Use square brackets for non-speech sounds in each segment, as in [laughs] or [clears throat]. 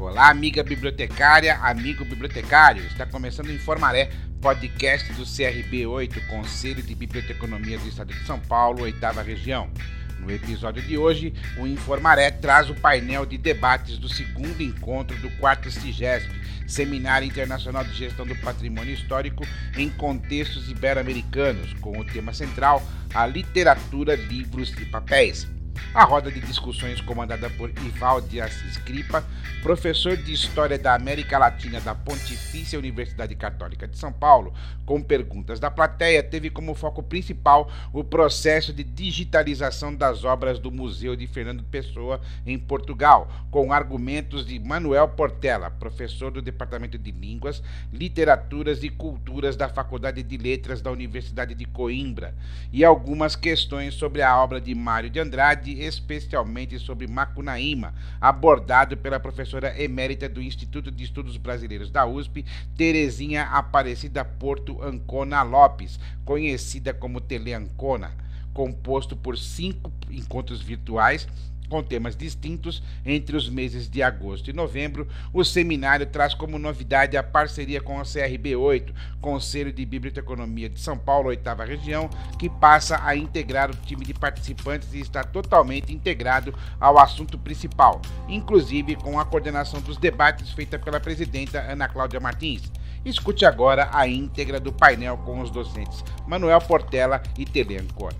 Olá, amiga bibliotecária, amigo bibliotecário. Está começando o Informaré, podcast do CRB 8, Conselho de Biblioteconomia do Estado de São Paulo, oitava região. No episódio de hoje, o Informaré traz o painel de debates do segundo encontro do quarto CIGESP, Seminário Internacional de Gestão do Patrimônio Histórico em Contextos Ibero-Americanos, com o tema central a literatura, livros e papéis. A roda de discussões comandada por Ivaldi Scripa, professor de História da América Latina da Pontifícia Universidade Católica de São Paulo, com perguntas da plateia, teve como foco principal o processo de digitalização das obras do Museu de Fernando Pessoa em Portugal, com argumentos de Manuel Portela, professor do Departamento de Línguas, Literaturas e Culturas da Faculdade de Letras da Universidade de Coimbra, e algumas questões sobre a obra de Mário de Andrade especialmente sobre Macunaíma, abordado pela professora emérita do Instituto de Estudos Brasileiros da USP, Terezinha Aparecida Porto Ancona Lopes, conhecida como Tele Ancona, composto por cinco encontros virtuais com temas distintos entre os meses de agosto e novembro, o seminário traz como novidade a parceria com o CRB8, Conselho de Biblioteconomia de São Paulo, oitava região, que passa a integrar o time de participantes e está totalmente integrado ao assunto principal, inclusive com a coordenação dos debates feita pela presidenta Ana Cláudia Martins. Escute agora a íntegra do painel com os docentes Manuel Portela e Tele Ancona.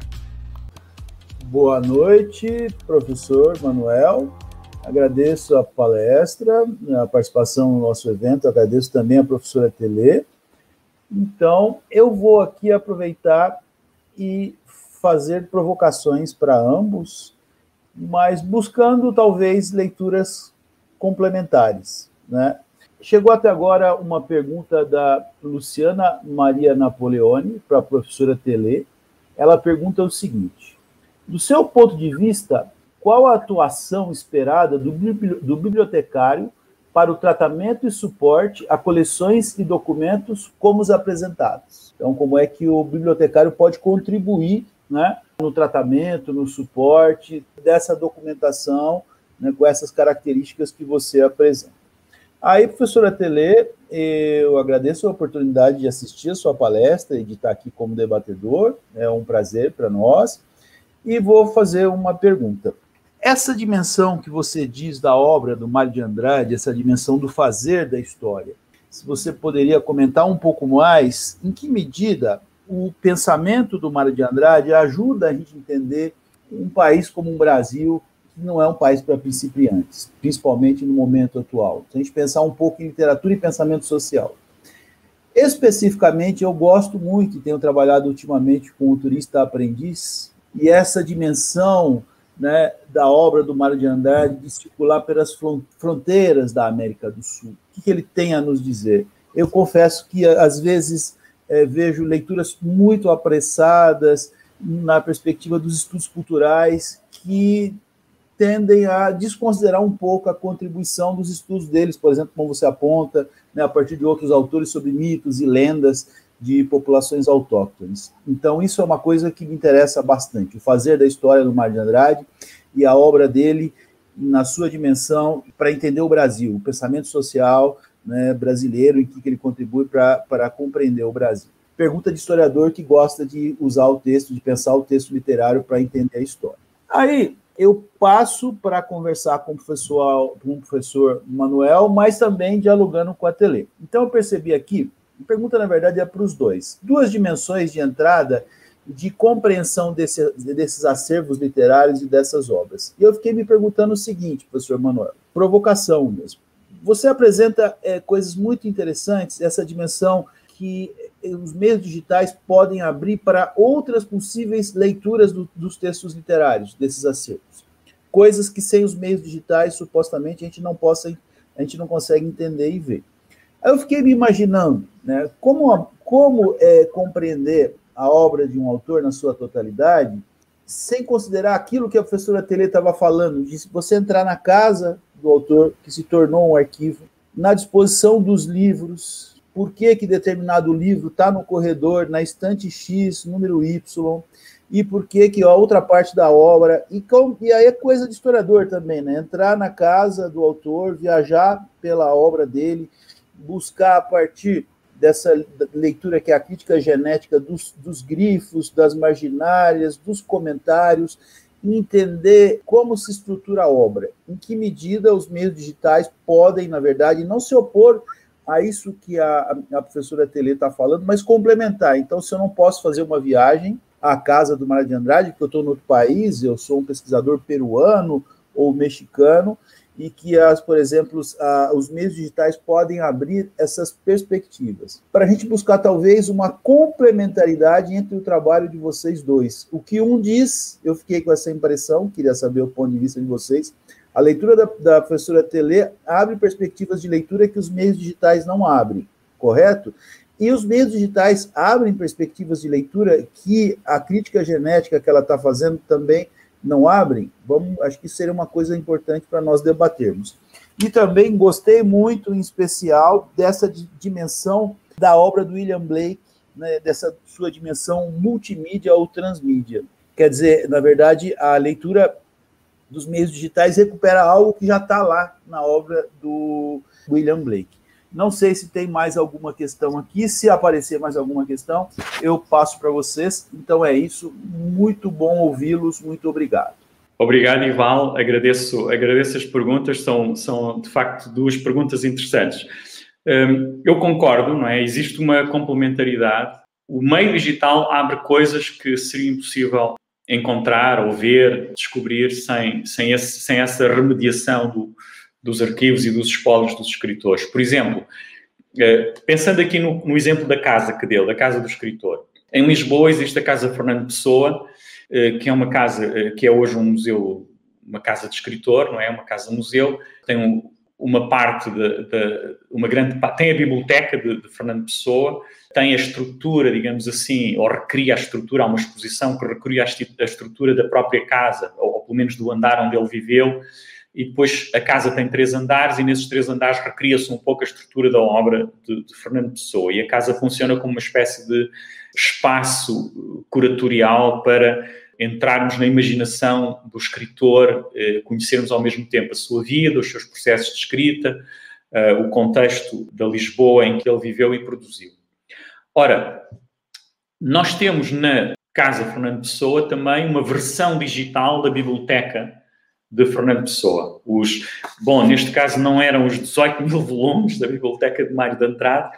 Boa noite, professor Manuel. Agradeço a palestra, a participação no nosso evento, agradeço também a professora Tele. Então, eu vou aqui aproveitar e fazer provocações para ambos, mas buscando talvez leituras complementares. Né? Chegou até agora uma pergunta da Luciana Maria Napoleone para a professora Tele. Ela pergunta o seguinte: do seu ponto de vista, qual a atuação esperada do, do bibliotecário para o tratamento e suporte a coleções e documentos como os apresentados? Então, como é que o bibliotecário pode contribuir né, no tratamento, no suporte dessa documentação né, com essas características que você apresenta? Aí, professora Tele, eu agradeço a oportunidade de assistir a sua palestra e de estar aqui como debatedor, é um prazer para nós e vou fazer uma pergunta. Essa dimensão que você diz da obra do Mário de Andrade, essa dimensão do fazer da história, se você poderia comentar um pouco mais, em que medida o pensamento do Mário de Andrade ajuda a gente a entender um país como o Brasil, que não é um país para principiantes, principalmente no momento atual. Se a gente pensar um pouco em literatura e pensamento social. Especificamente, eu gosto muito e tenho trabalhado ultimamente com o turista aprendiz, e essa dimensão né, da obra do Mário de Andrade de circular pelas fronteiras da América do Sul. O que ele tem a nos dizer? Eu confesso que, às vezes, é, vejo leituras muito apressadas na perspectiva dos estudos culturais que tendem a desconsiderar um pouco a contribuição dos estudos deles, por exemplo, como você aponta, né, a partir de outros autores sobre mitos e lendas de populações autóctones. Então, isso é uma coisa que me interessa bastante, o fazer da história do Mário de Andrade e a obra dele na sua dimensão para entender o Brasil, o pensamento social né, brasileiro e que ele contribui para compreender o Brasil. Pergunta de historiador que gosta de usar o texto, de pensar o texto literário para entender a história. Aí, eu passo para conversar com o, professor, com o professor Manuel, mas também dialogando com a Tele. Então, eu percebi aqui a pergunta, na verdade, é para os dois. Duas dimensões de entrada de compreensão desse, desses acervos literários e dessas obras. E eu fiquei me perguntando o seguinte, professor Manuel, provocação mesmo. Você apresenta é, coisas muito interessantes, essa dimensão que os meios digitais podem abrir para outras possíveis leituras do, dos textos literários, desses acervos. Coisas que sem os meios digitais, supostamente, a gente não possa, a gente não consegue entender e ver. Aí eu fiquei me imaginando né, como, como é, compreender a obra de um autor na sua totalidade sem considerar aquilo que a professora Tele estava falando, de você entrar na casa do autor, que se tornou um arquivo, na disposição dos livros, por que, que determinado livro está no corredor, na estante X, número Y, e por que que a outra parte da obra e, com, e aí é coisa de historiador também, né? Entrar na casa do autor, viajar pela obra dele, buscar a partir dessa leitura que é a crítica genética dos, dos grifos, das marginárias, dos comentários, entender como se estrutura a obra, em que medida os meios digitais podem, na verdade, não se opor a isso que a, a professora Tele está falando, mas complementar. Então, se eu não posso fazer uma viagem à casa do Mário de Andrade, porque eu estou no outro país, eu sou um pesquisador peruano ou mexicano, e que, as, por exemplo, os, a, os meios digitais podem abrir essas perspectivas. Para a gente buscar, talvez, uma complementaridade entre o trabalho de vocês dois. O que um diz, eu fiquei com essa impressão, queria saber o ponto de vista de vocês. A leitura da, da professora Tele abre perspectivas de leitura que os meios digitais não abrem, correto? E os meios digitais abrem perspectivas de leitura que a crítica genética que ela está fazendo também não abrem, vamos, acho que seria uma coisa importante para nós debatermos. E também gostei muito, em especial, dessa dimensão da obra do William Blake, né, dessa sua dimensão multimídia ou transmídia. Quer dizer, na verdade, a leitura dos meios digitais recupera algo que já está lá na obra do William Blake. Não sei se tem mais alguma questão aqui. Se aparecer mais alguma questão, eu passo para vocês. Então é isso. Muito bom ouvi-los. Muito obrigado. Obrigado, Ival. Agradeço, agradeço as perguntas. São, são, de facto, duas perguntas interessantes. Um, eu concordo, não é? Existe uma complementaridade. O meio digital abre coisas que seria impossível encontrar ou ver, descobrir sem, sem, esse, sem essa remediação do, dos arquivos e dos espólios dos escritores. Por exemplo, eh, pensando aqui no, no, exemplo da casa que deu, da casa do escritor. Em Lisboa existe a Casa Fernando Pessoa, eh, que é uma casa eh, que é hoje um museu, uma casa de escritor, não é? Uma casa-museu. Tem um, uma parte de, de, uma grande tem a biblioteca de, de, Fernando Pessoa, tem a estrutura, digamos assim, ou recria a estrutura, há uma exposição que recria a, a estrutura da própria casa, ou, ou pelo menos do andar onde ele viveu e depois a casa tem três andares e nesses três andares recria-se um pouco a estrutura da obra de, de, Fernando Pessoa e a casa funciona como uma espécie de espaço curatorial para entrarmos na imaginação do escritor, eh, conhecermos ao mesmo tempo a sua vida, os seus processos de escrita, eh, o contexto da Lisboa em que ele viveu e produziu. Ora, nós temos na Casa Fernando Pessoa também uma versão digital da biblioteca de Fernando Pessoa. Os, bom, neste caso não eram os 18 [laughs] mil volumes da Biblioteca de Mário de Andrade.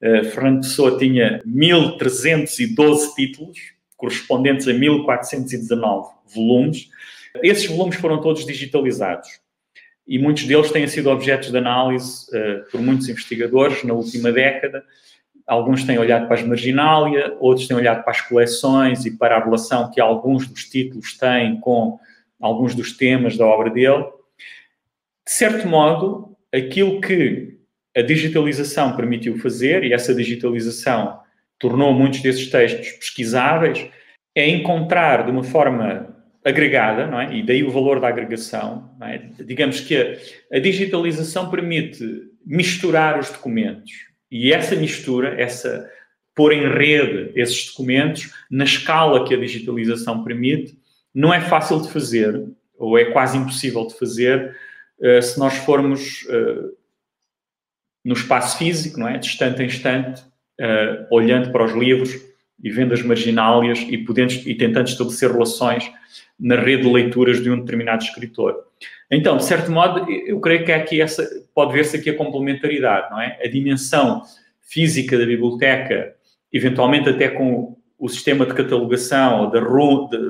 Uh, Fernando Pessoa tinha 1.312 títulos, correspondentes a 1.419 volumes. Esses volumes foram todos digitalizados e muitos deles têm sido objetos de análise uh, por muitos investigadores na última década. Alguns têm olhado para as marginália, outros têm olhado para as coleções e para a relação que alguns dos títulos têm com alguns dos temas da obra dele. De certo modo, aquilo que a digitalização permitiu fazer, e essa digitalização tornou muitos desses textos pesquisáveis, é encontrar de uma forma agregada, não é? e daí o valor da agregação. É? Digamos que a, a, digitalização permite misturar os documentos e essa mistura, essa pôr em rede esses documentos na escala que a digitalização permite, não é fácil de fazer, ou é quase impossível de fazer, uh, se nós formos uh, no espaço físico, não é? De instante em instante, uh, olhando para os livros e vendo as marginálias e, podendo, e tentando estabelecer relações na rede de leituras de um determinado escritor. Então, de certo modo, eu creio que aqui essa, pode ver-se aqui a complementaridade, não é? A dimensão física da biblioteca, eventualmente até com o sistema de catalogação ou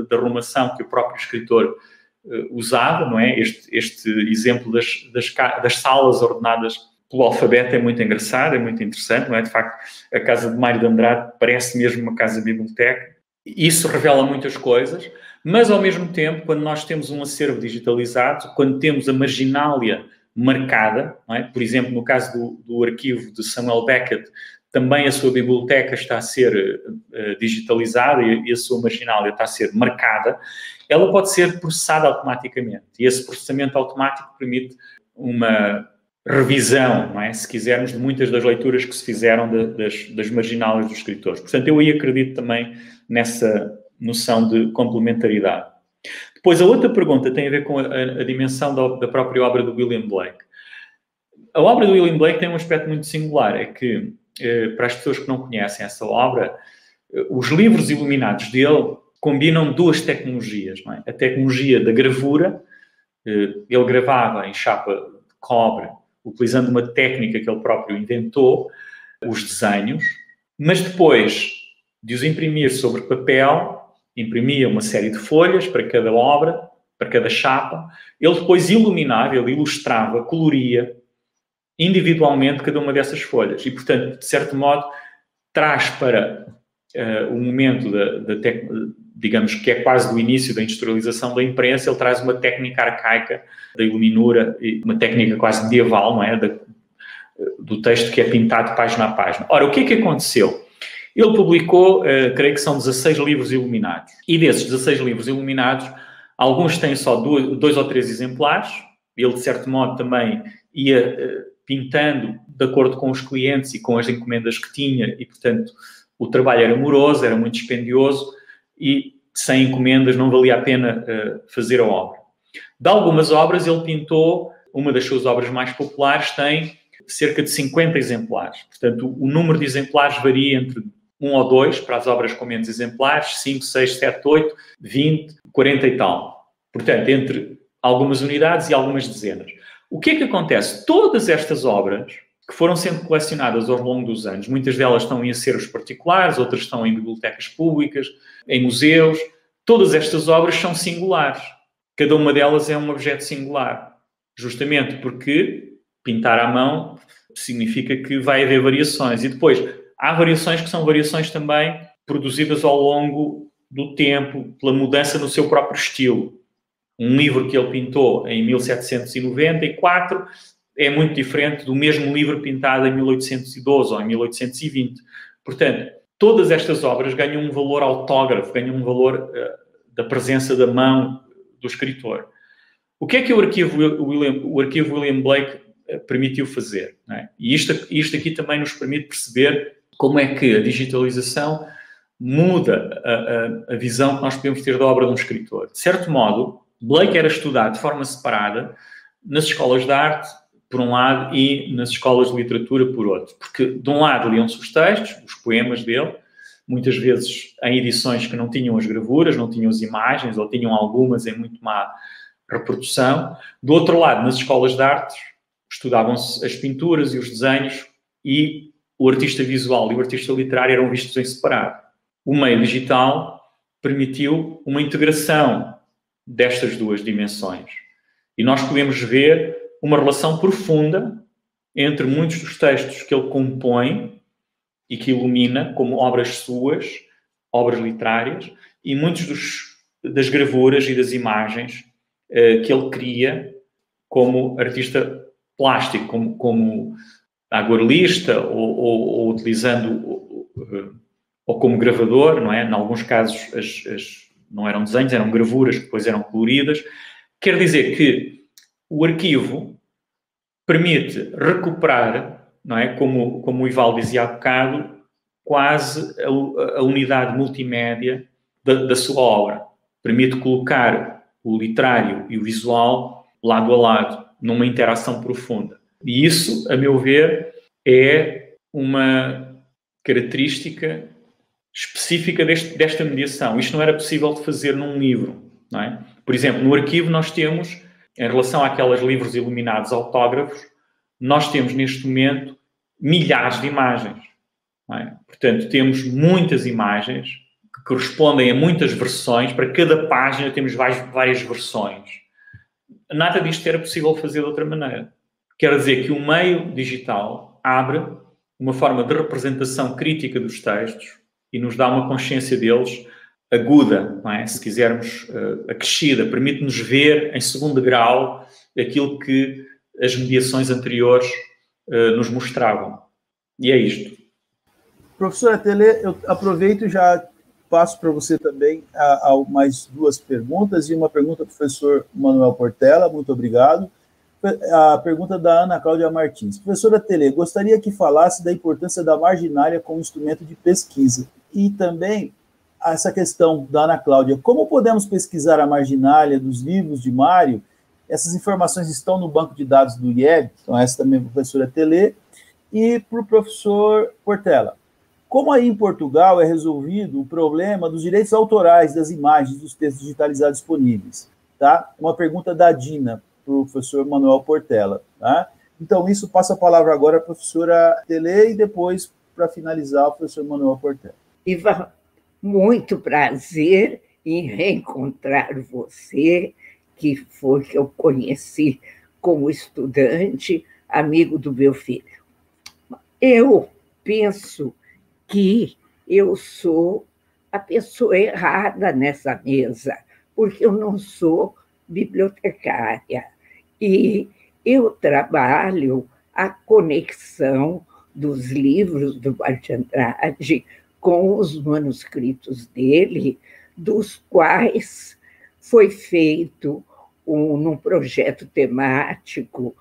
de, arrumação que o próprio escritor uh, usava, não é? Este, este exemplo das, das, das, salas ordenadas pelo alfabeto é muito engraçado, é muito interessante, não é? De facto, a casa de Mário de Andrade parece mesmo uma casa-biblioteca. Isso revela muitas coisas, mas ao mesmo tempo, quando nós temos um acervo digitalizado, quando temos a marginália marcada, é? por exemplo, no caso do, do arquivo de Samuel Beckett, também a sua biblioteca está a ser uh, digitalizada e, e a sua marginália está a ser marcada, ela pode ser processada automaticamente. E esse processamento automático permite uma revisão, é? se quisermos, de muitas das leituras que se fizeram de, das, das marginálias dos escritores. Portanto, eu aí acredito também nessa, noção de complementaridade. Depois, a outra pergunta tem a ver com a, a dimensão da, da, própria obra do William Blake. A obra do William Blake tem um aspecto muito singular, é que, para as pessoas que não conhecem essa obra, eh, os livros iluminados dele combinam duas tecnologias. É? A tecnologia da gravura, eh, ele gravava em chapa de cobre, utilizando uma técnica que ele próprio inventou, os desenhos, mas depois de os imprimir sobre papel, imprimia uma série de folhas para cada obra, para cada chapa, ele depois iluminava, ele ilustrava, coloria individualmente cada uma dessas folhas. E, portanto, de certo modo, traz para uh, o momento da, da tec... digamos que é quase do início da industrialização da imprensa, ele traz uma técnica arcaica da iluminura, uma técnica quase medieval, não é? Da, do texto que é pintado página a página. Ora, o que é que aconteceu? Ele publicou, uh, creio que são 16 livros iluminados. E desses 16 livros iluminados, alguns têm só dois, dois ou três exemplares. Ele, de certo modo, também ia uh, pintando de acordo com os clientes e com as encomendas que tinha, e, portanto, o trabalho era moroso, era muito dispendioso, e sem encomendas não valia a pena uh, fazer a obra. De algumas obras, ele pintou, uma das suas obras mais populares tem cerca de 50 exemplares. Portanto, o número de exemplares varia entre um ou dois para as obras com menos exemplares, 5, 6, 7, 8, 20, 40 e tal. Portanto, entre algumas unidades e algumas dezenas. O que é que acontece? Todas estas obras que foram sendo colecionadas ao longo dos anos, muitas delas estão em acervos particulares, outras estão em bibliotecas públicas, em museus, todas estas obras são singulares. Cada uma delas é um objeto singular, justamente porque pintar à mão significa que vai haver variações. E depois, Há variações que são variações também produzidas ao longo do tempo, pela mudança no seu próprio estilo. Um livro que ele pintou em 1794 é muito diferente do mesmo livro pintado em 1812 ou em 1820. Portanto, todas estas obras ganham um valor autógrafo, ganham um valor uh, da presença da mão do escritor. O que é que o arquivo William, o arquivo William Blake uh, permitiu fazer? É? E isto, isto aqui também nos permite perceber como é que a digitalização muda a, a, a, visão que nós podemos ter da obra de um escritor. De certo modo, Blake era estudado de forma separada nas escolas de arte, por um lado, e nas escolas de literatura, por outro. Porque, de um lado, liam-se os textos, os poemas dele, muitas vezes em edições que não tinham as gravuras, não tinham as imagens, ou tinham algumas em muito má reprodução. Do outro lado, nas escolas de arte, estudavam-se as pinturas e os desenhos e o artista visual e o artista literário eram vistos em separado. O meio digital permitiu uma integração destas duas dimensões. E nós podemos ver uma relação profunda entre muitos dos textos que ele compõe e que ilumina como obras suas, obras literárias, e muitos dos, das gravuras e das imagens eh, que ele cria como artista plástico, como, como aguarelista ou, ou, ou utilizando ou como gravador, não é? Em alguns casos as, as, não eram desenhos, eram gravuras que depois eram coloridas. Quer dizer que o arquivo permite recuperar, não é? Como, como o Ival dizia há bocado, quase a, a unidade multimédia da, da sua obra. Permite colocar o literário e o visual lado a lado, numa interação profunda. E isso, a meu ver, é uma característica específica deste, desta mediação. Isto não era possível de fazer num livro. Não é? Por exemplo, no arquivo nós temos, em relação àqueles livros iluminados autógrafos, nós temos neste momento milhares de imagens. É? Portanto, temos muitas imagens que correspondem a muitas versões. Para cada página temos várias, várias versões. Nada disto era possível fazer de outra maneira. Quer dizer que o meio digital abre uma forma de representação crítica dos textos e nos dá uma consciência deles aguda, é? se quisermos, uh, acrescida, permite-nos ver em segundo grau aquilo que as mediações anteriores uh, nos mostravam. E é isto. Professora Tele, eu aproveito e já passo para você também a, a mais duas perguntas e uma pergunta do professor Manuel Portela, muito obrigado a pergunta da Ana Cláudia Martins. Professora Tele, gostaria que falasse da importância da marginária como instrumento de pesquisa. E também essa questão da Ana Cláudia. Como podemos pesquisar a marginália dos livros de Mário? Essas informações estão no banco de dados do IEB, então essa também é a professora Tele, e para o professor Portela. Como aí em Portugal é resolvido o problema dos direitos autorais das imagens dos textos digitalizados disponíveis? Tá? Uma pergunta da Dina para o professor Manuel Portela. Tá? Então, isso passa a palavra agora à professora Tele e depois, para finalizar, o professor Manuel Portela. Ivan, muito prazer em reencontrar você, que foi que eu conheci como estudante, amigo do meu filho. Eu penso que eu sou a pessoa errada nessa mesa, porque eu não sou bibliotecária e eu trabalho a conexão dos livros do Andrade com os manuscritos dele, dos quais foi feito um, num projeto temático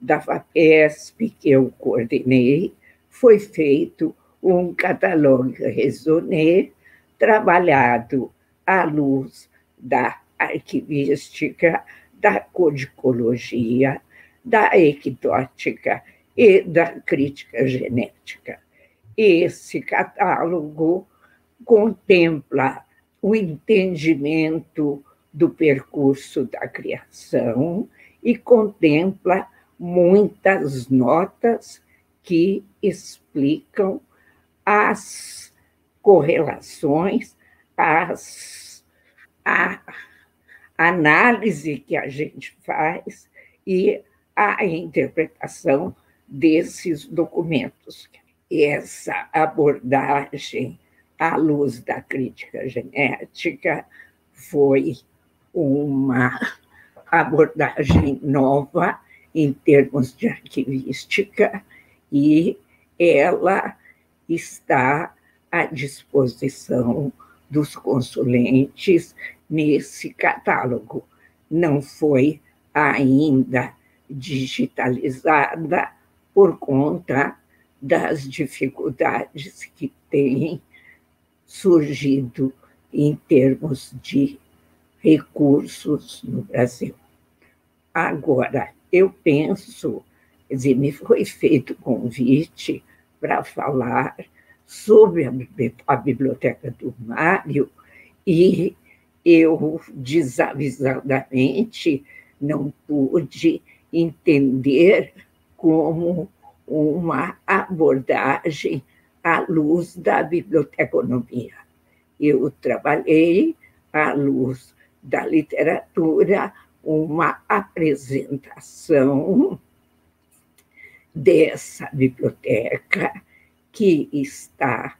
da FAPESP, que eu coordenei, foi feito um catalogue raisonné trabalhado à luz da arquivística, da codicologia, da equitótica e da crítica genética. Esse catálogo contempla o entendimento do percurso da criação e contempla muitas notas que explicam as correlações, as, a análise que a gente faz e a interpretação desses documentos. Essa abordagem à luz da crítica genética foi uma abordagem nova em termos de arquivística e ela está à disposição dos consulentes nesse catálogo. Não foi ainda digitalizada por conta das dificuldades que têm surgido em termos de recursos no Brasil. Agora, eu penso, dizer, me foi feito convite para falar sobre a biblioteca do Mário e eu desavisadamente não pude entender como uma abordagem à luz da biblioteconomia. Eu trabalhei à luz da literatura, uma apresentação dessa biblioteca que está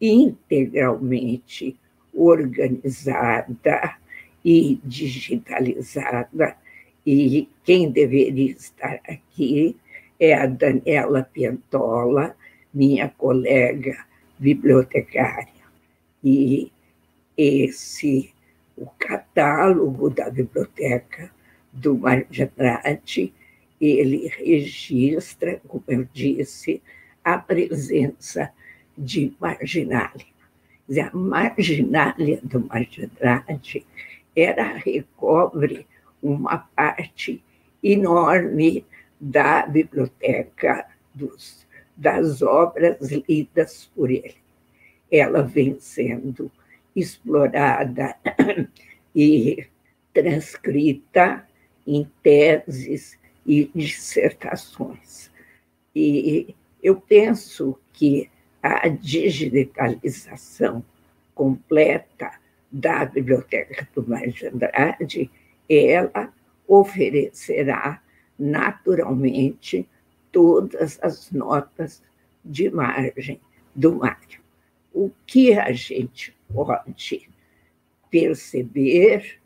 integralmente organizada e digitalizada, e quem deveria estar aqui é a Daniela Piantola, minha colega bibliotecária. E esse, o catálogo da biblioteca do Mário de Andrade, ele registra, como eu disse, a presença de marginália. A marginália do Mário de Andrade era recobre uma parte enorme da biblioteca dos, das obras lidas por ele. Ela vem sendo explorada [clears throat] e transcrita em teses e dissertações. E eu penso que a digitalização completa da Biblioteca do Mais de Andrade, ela oferecerá naturalmente todas as notas de margem do Mário. O que a gente pode perceber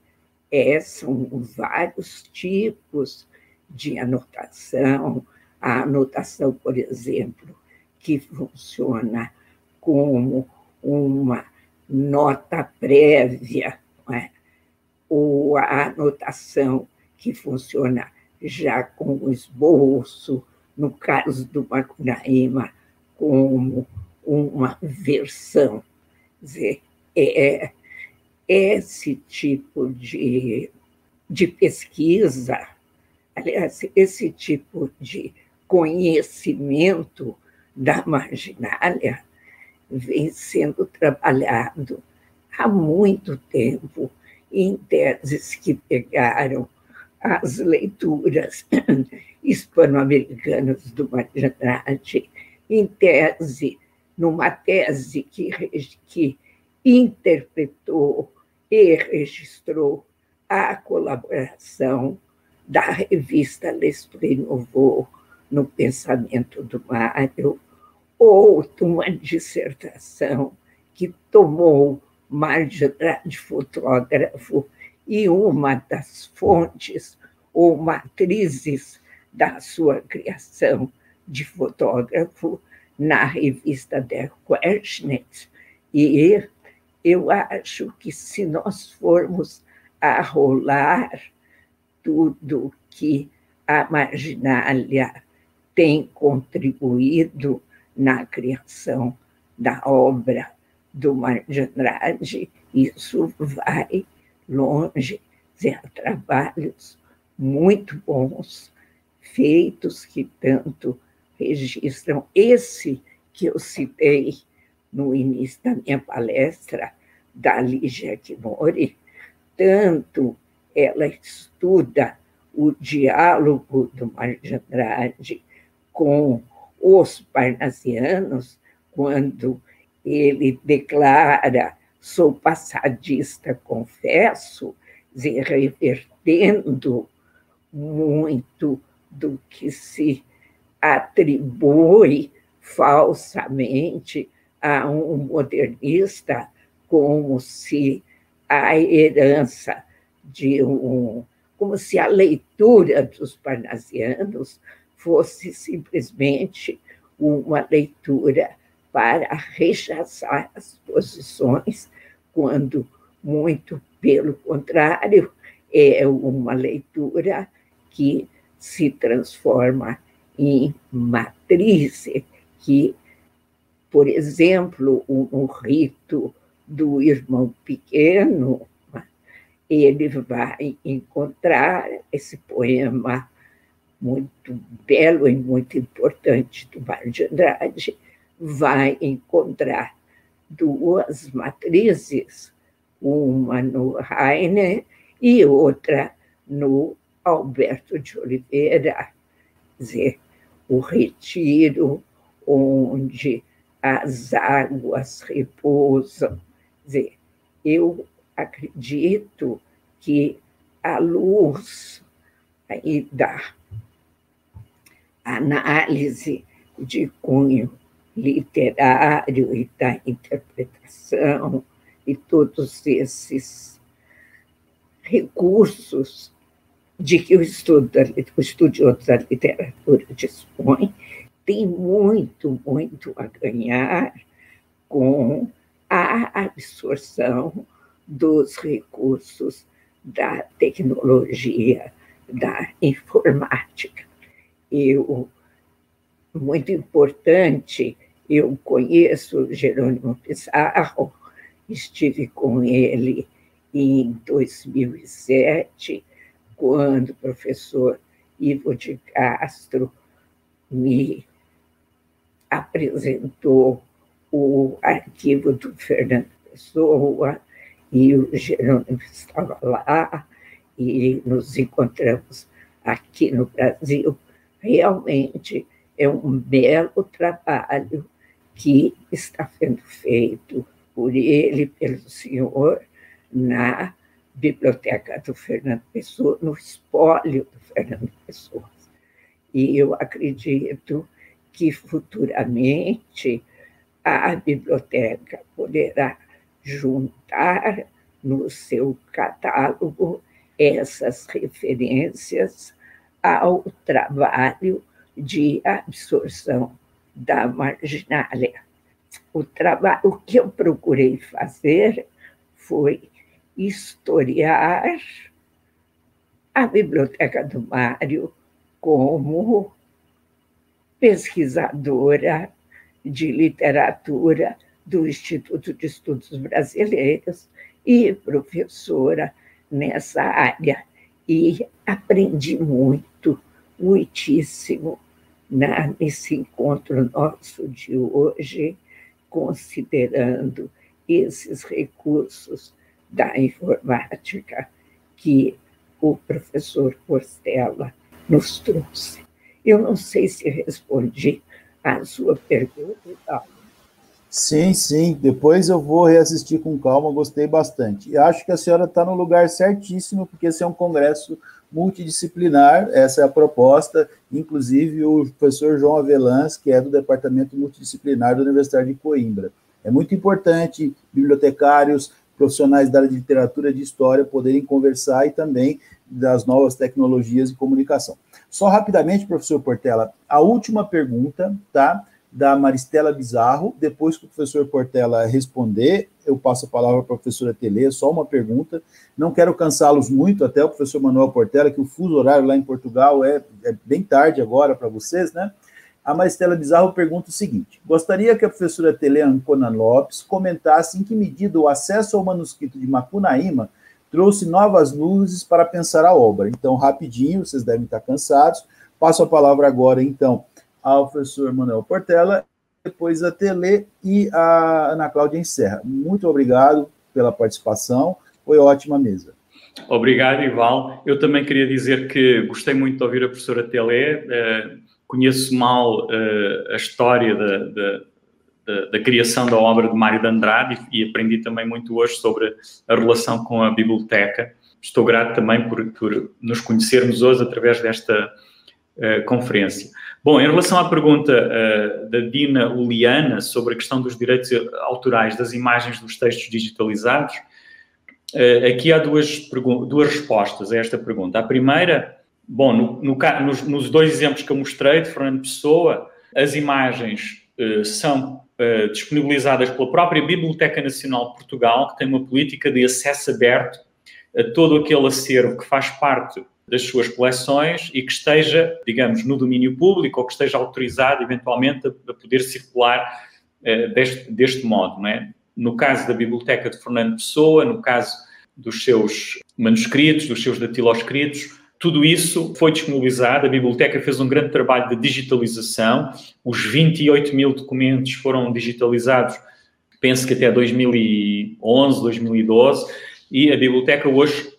é, são vários tipos de anotação, a anotação, por exemplo, que funciona como uma nota prévia, é? ou a anotação que funciona já com o esboço, no caso do Macunaíma, como uma versão. Quer dizer, é esse tipo de, de pesquisa, aliás, esse tipo de conhecimento da marginália vem sendo trabalhado há muito tempo em teses que pegaram as leituras [clears throat] hispano-americanas do Marginate, em tese, numa tese que, que interpretou e registrou a colaboração da revista L'Esprit Nouveau no pensamento do Mário, ou uma dissertação que tomou de fotógrafo e uma das fontes ou matrizes da sua criação de fotógrafo na revista Der Querschnitt. E eu acho que se nós formos a rolar tudo que a marginália tem contribuído na criação da obra do Mário de Andrade, isso vai longe, trabalhos muito bons, feitos que tanto registram. Esse que eu citei no início da minha palestra, da Lígia Kimori, tanto ela estuda o diálogo do Mário de Andrade com os parnasianos, quando ele declara: sou passadista, confesso, revertendo muito do que se atribui falsamente a um modernista, como se a herança de um. como se a leitura dos parnasianos fosse simplesmente uma leitura para rechaçar as posições, quando, muito pelo contrário, é uma leitura que se transforma em matriz, que, por exemplo, no rito do irmão pequeno, ele vai encontrar esse poema muito belo e muito importante do Mário de Andrade, vai encontrar duas matrizes, uma no Heine e outra no Alberto de Oliveira, quer dizer, o retiro onde as águas repousam. Quer dizer, eu acredito que a luz aí da análise de cunho literário e da interpretação e todos esses recursos de que o, estudo, o estudioso da literatura dispõe, tem muito, muito a ganhar com a absorção dos recursos da tecnologia, da informática. Eu muito importante. Eu conheço Jerônimo Pizarro, estive com ele em 2007, quando o professor Ivo de Castro me apresentou o arquivo do Fernando Pessoa, e o Jerônimo estava lá, e nos encontramos aqui no Brasil. Realmente é um belo trabalho que está sendo feito por ele, pelo senhor, na biblioteca do Fernando Pessoa, no espólio do Fernando Pessoa. E eu acredito que futuramente a biblioteca poderá juntar no seu catálogo essas referências ao trabalho de absorção da marginália. O trabalho, o que eu procurei fazer foi historiar a Biblioteca do Mário como pesquisadora de literatura do Instituto de Estudos Brasileiros e professora nessa área. E aprendi muito, muitíssimo, na, nesse encontro nosso de hoje, considerando esses recursos da informática que o professor Portela nos trouxe. Eu não sei se respondi à sua pergunta. Sim, sim. Depois eu vou reassistir com calma, gostei bastante. E acho que a senhora está no lugar certíssimo, porque esse é um congresso multidisciplinar, essa é a proposta. Inclusive, o professor João Avelãs, que é do Departamento Multidisciplinar da Universidade de Coimbra. É muito importante bibliotecários, profissionais da área de literatura e de história poderem conversar e também das novas tecnologias de comunicação. Só rapidamente, professor Portela, a última pergunta, tá? Da Maristela Bizarro. Depois que o professor Portela responder, eu passo a palavra para a professora Tele, só uma pergunta. Não quero cansá-los muito, até o professor Manuel Portela, que o fuso horário lá em Portugal é, é bem tarde agora para vocês, né? A Maristela Bizarro pergunta o seguinte: gostaria que a professora Tele Ancona Lopes comentasse em que medida o acesso ao manuscrito de Macunaíma trouxe novas luzes para pensar a obra. Então, rapidinho, vocês devem estar cansados. Passo a palavra agora, então, ao professor Manuel Portela, depois a Tele e a Ana Cláudia encerra. Muito obrigado pela participação, foi ótima mesa. Obrigado, Ival. Eu também queria dizer que gostei muito de ouvir a professora Tele, uh, conheço mal uh, a história da, da da, da, criação da obra de Mário de Andrade e, e, aprendi também muito hoje sobre a relação com a biblioteca. Estou grato também por, por nos conhecermos hoje através desta uh, conferência. Bom, em relação à pergunta uh, da Dina Uliana sobre a questão dos direitos autorais das imagens dos textos digitalizados, uh, aqui há duas, duas respostas a esta pergunta. A primeira, bom, no, no, nos, nos dois exemplos que eu mostrei de Fernando Pessoa, as imagens são eh, disponibilizadas pela própria Biblioteca Nacional de Portugal, que tem uma política de acesso aberto a todo aquele acervo que faz parte das suas coleções e que esteja, digamos, no domínio público ou que esteja autorizado, eventualmente, a, poder circular uh, deste, deste modo. É? No caso da Biblioteca de Fernando Pessoa, no caso dos seus manuscritos, dos seus datiloscritos, tudo isso foi disponibilizado, a biblioteca fez um grande trabalho de digitalização, os 28 mil documentos foram digitalizados, penso que até 2011, 2012, e a biblioteca hoje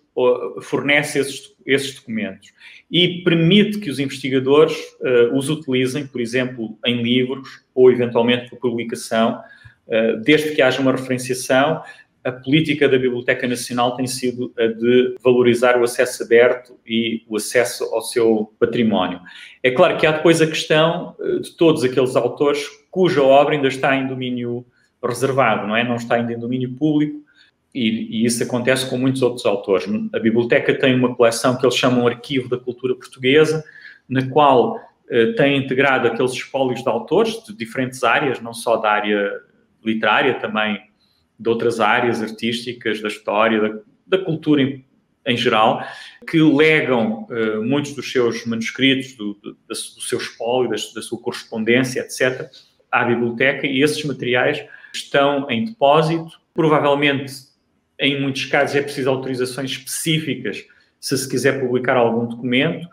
fornece esses, esses documentos e permite que os investigadores uh, os utilizem, por exemplo, em livros ou eventualmente por publicação, uh, desde que haja uma referenciação a política da Biblioteca Nacional tem sido a de valorizar o acesso aberto e o acesso ao seu património. É claro que há depois a questão eh, de todos aqueles autores cuja obra ainda está em domínio reservado, não é? Não está ainda em domínio público e, e isso acontece com muitos outros autores. A biblioteca tem uma coleção que eles chamam Arquivo da Cultura Portuguesa, na qual eh, tem integrado aqueles espólios de autores de diferentes áreas, não só da área literária, também de outras áreas artísticas, da história, da, da cultura em, em, geral, que legam uh, muitos dos seus manuscritos, do, do, do seu espólio, da, da, sua correspondência, etc., à biblioteca e esses materiais estão em depósito. Provavelmente, em muitos casos, é preciso autorizações específicas se se quiser publicar algum documento,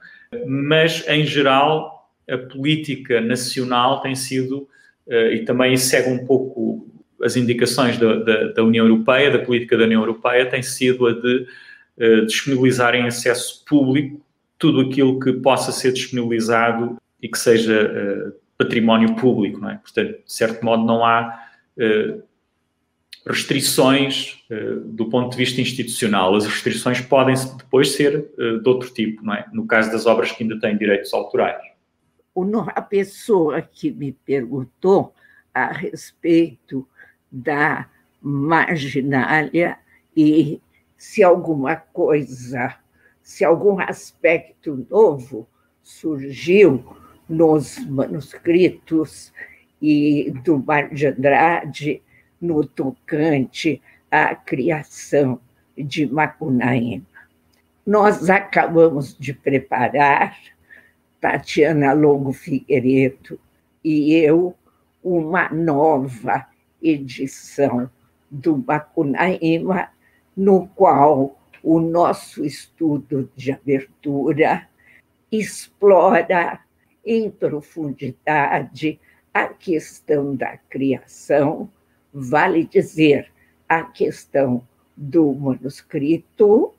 mas, em geral, a política nacional tem sido, uh, e também segue um pouco as indicações da, da, da, União Europeia, da política da União Europeia, tem sido a de uh, disponibilizar em acesso público tudo aquilo que possa ser disponibilizado e que seja uh, património público, não é? Portanto, de certo modo, não há restrições do ponto de vista institucional. As restrições podem depois ser de outro tipo, não é? No caso das obras que ainda têm direitos autorais. A pessoa que me perguntou a respeito da marginália e se alguma coisa, se algum aspecto novo surgiu nos manuscritos e do Mar de Andrade no tocante à criação de Macunaíma. Nós acabamos de preparar, Tatiana Longo Figueiredo e eu, uma nova edição do Macunaíma, no qual o nosso estudo de abertura explora em profundidade a questão da criação, vale dizer, a questão do manuscrito,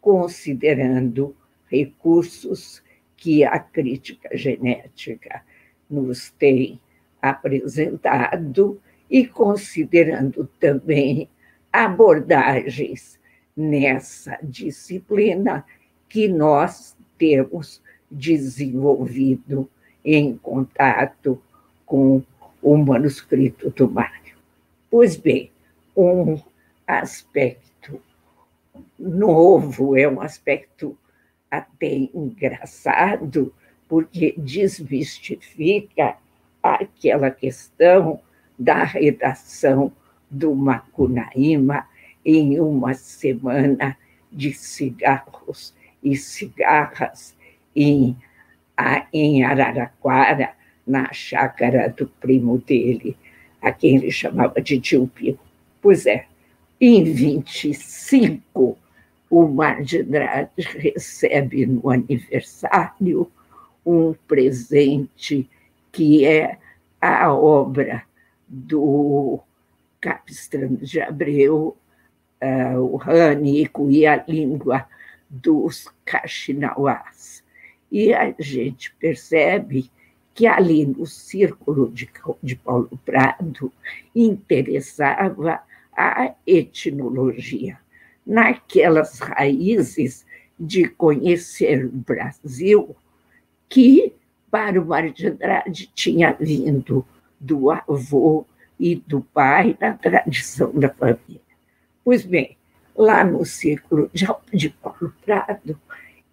considerando recursos que a crítica genética nos tem apresentado e considerando também abordagens nessa disciplina que nós temos desenvolvido em contato com o manuscrito do Mário. Pois bem, um aspecto novo, é um aspecto até engraçado, porque desmistifica aquela questão da redação do Macunaíma em uma semana de cigarros e cigarras em, em Araraquara, na chácara do primo dele, a quem ele chamava de tio Pio. Pois é, em 25, o Mar de Andrade recebe no aniversário um presente que é a obra do Capistrano de Abreu, uh, o Rânico e a língua dos Caxinauás. E a gente percebe que ali no círculo de, de Paulo Prado interessava a etnologia, naquelas raízes de conhecer o Brasil que para o Mário de Andrade tinha vindo do avô e do pai na tradição da família. Pois bem, lá no círculo de Paulo Prado,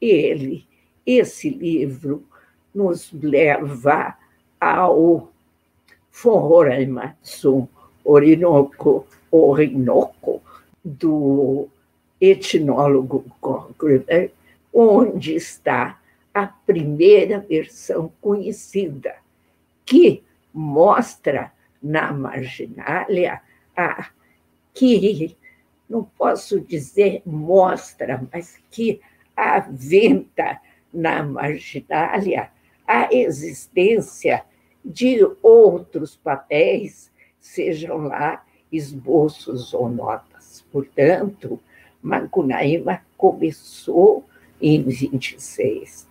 ele, esse livro, nos leva ao Forraimatsu Orinoco, Orinoco, do etnólogo Cochrane, onde está a primeira versão conhecida, que mostra na marginália a que não posso dizer mostra, mas que aventa na marginália a existência de outros papéis, sejam lá esboços ou notas. Portanto, Macunaíma começou em 26.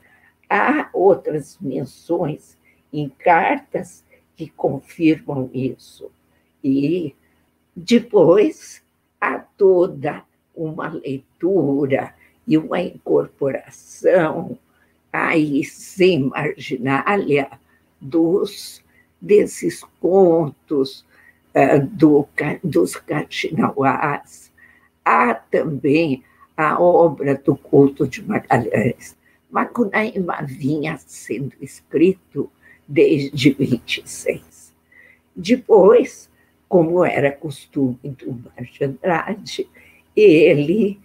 Há outras menções em cartas que confirmam isso. E depois há toda uma leitura e uma incorporação aí sem marginália dos desses contos uh, do, dos Caxinauás. Há também a obra do culto de Magalhães. Macunaíma vinha sendo escrito desde 26. Depois, como era costume do Marge Andrade, ele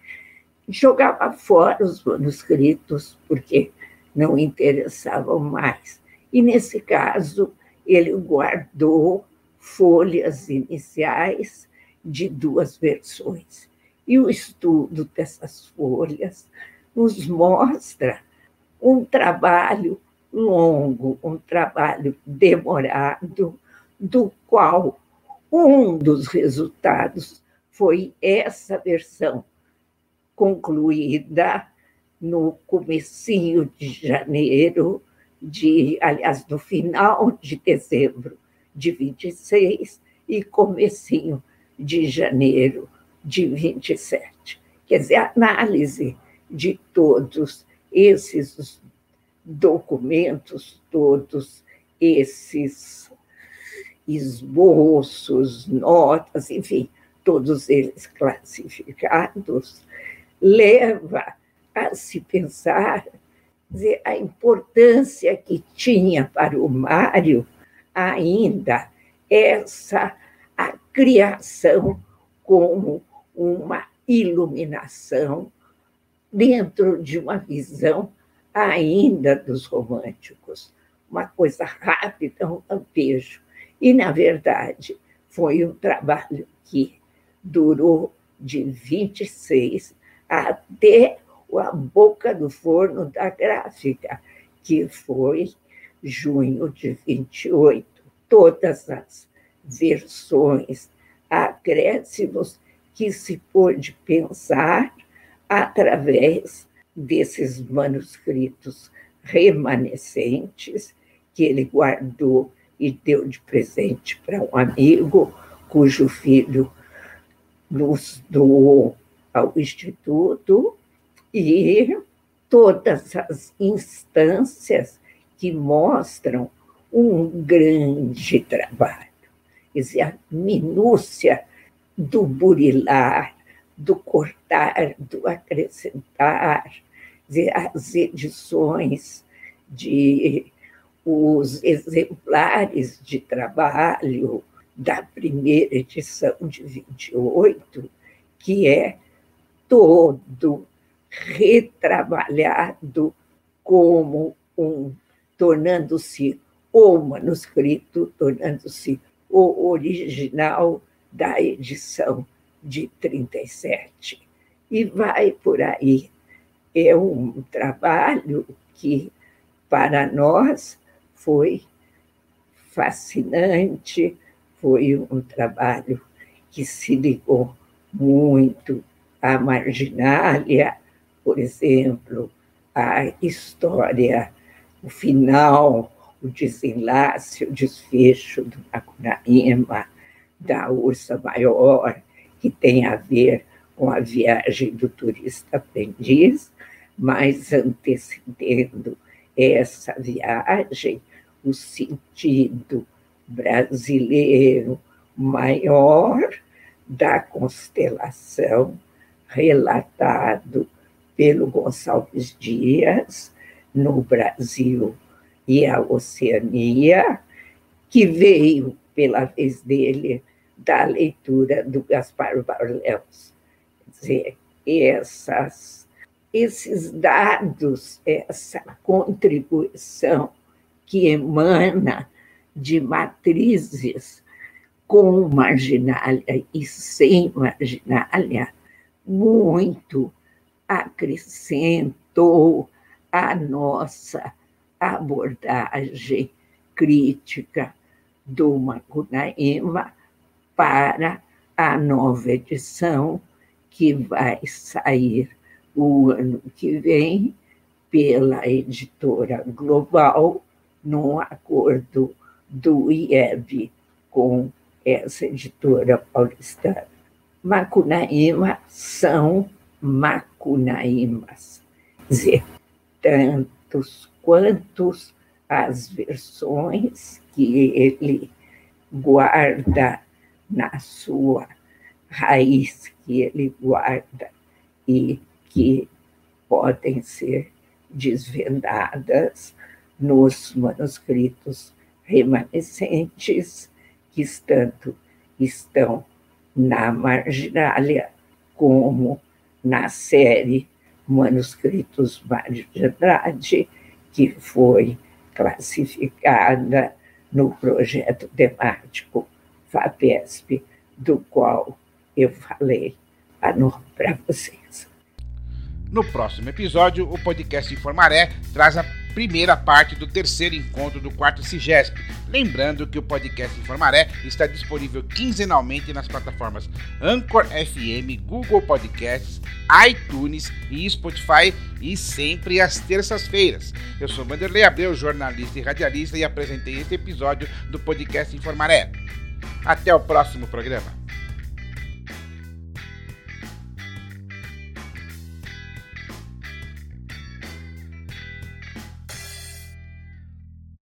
jogava fora os manuscritos, porque não interessavam mais. E, nesse caso, ele guardou folhas iniciais de duas versões. E o estudo dessas folhas nos mostra um trabalho longo, um trabalho demorado, do qual um dos resultados foi essa versão concluída no comecinho de janeiro, de, aliás, no final de dezembro de 26 e comecinho de janeiro de 27. Quer dizer, a análise de todos esses documentos, todos esses esboços, notas, enfim, todos eles classificados, leva a se pensar dizer, a importância que tinha para o Mário ainda essa a criação como uma iluminação dentro de uma visão ainda dos românticos, uma coisa rápida, um lampejo. E, na verdade, foi um trabalho que durou de 26 até a boca do forno da gráfica, que foi junho de 28. Todas as versões, acréscimos que se pôde pensar através desses manuscritos remanescentes que ele guardou e deu de presente para um amigo cujo filho nos doou ao Instituto e todas as instâncias que mostram um grande trabalho. Quer dizer, a minúcia do burilar, do cortar, do acrescentar, dizer, as edições de os exemplares de trabalho da primeira edição de 28, que é todo retrabalhado como um, tornando-se o manuscrito, tornando-se o original da edição de 37. E vai por aí. É um trabalho que, para nós, foi fascinante, foi um trabalho que se ligou muito à marginália, por exemplo, a história, o final, o desenlace, o desfecho do Macunaíma, da Ursa Maior, que tem a ver com a viagem do turista aprendiz, mas antecedendo essa viagem, o sentido brasileiro maior da constelação relatado pelo Gonçalves Dias no Brasil e a Oceania, que veio pela vez dele da leitura do Gaspar Barleus. Quer dizer, essas, esses dados, essa contribuição que emana de matrizes com marginália e sem marginália, muito acrescentou a nossa abordagem crítica do Macunaíma para a nova edição que vai sair o ano que vem pela editora Global, num acordo do IEB com essa editora paulistana. Macunaíma são macunaímas, dizer, tantos quantos as versões que ele guarda na sua raiz, que ele guarda e que podem ser desvendadas nos manuscritos remanescentes que tanto estão na marginalia como na série Manuscritos Mário de Andrade, que foi classificada no projeto temático FAPESP, do qual eu falei para vocês. No próximo episódio, o podcast Informaré traz a primeira parte do terceiro encontro do quarto CIGESP. Lembrando que o podcast Informaré está disponível quinzenalmente nas plataformas Anchor FM, Google Podcasts, iTunes e Spotify e sempre às terças-feiras. Eu sou Vanderlei Abreu, jornalista e radialista e apresentei esse episódio do podcast Informaré. Até o próximo programa.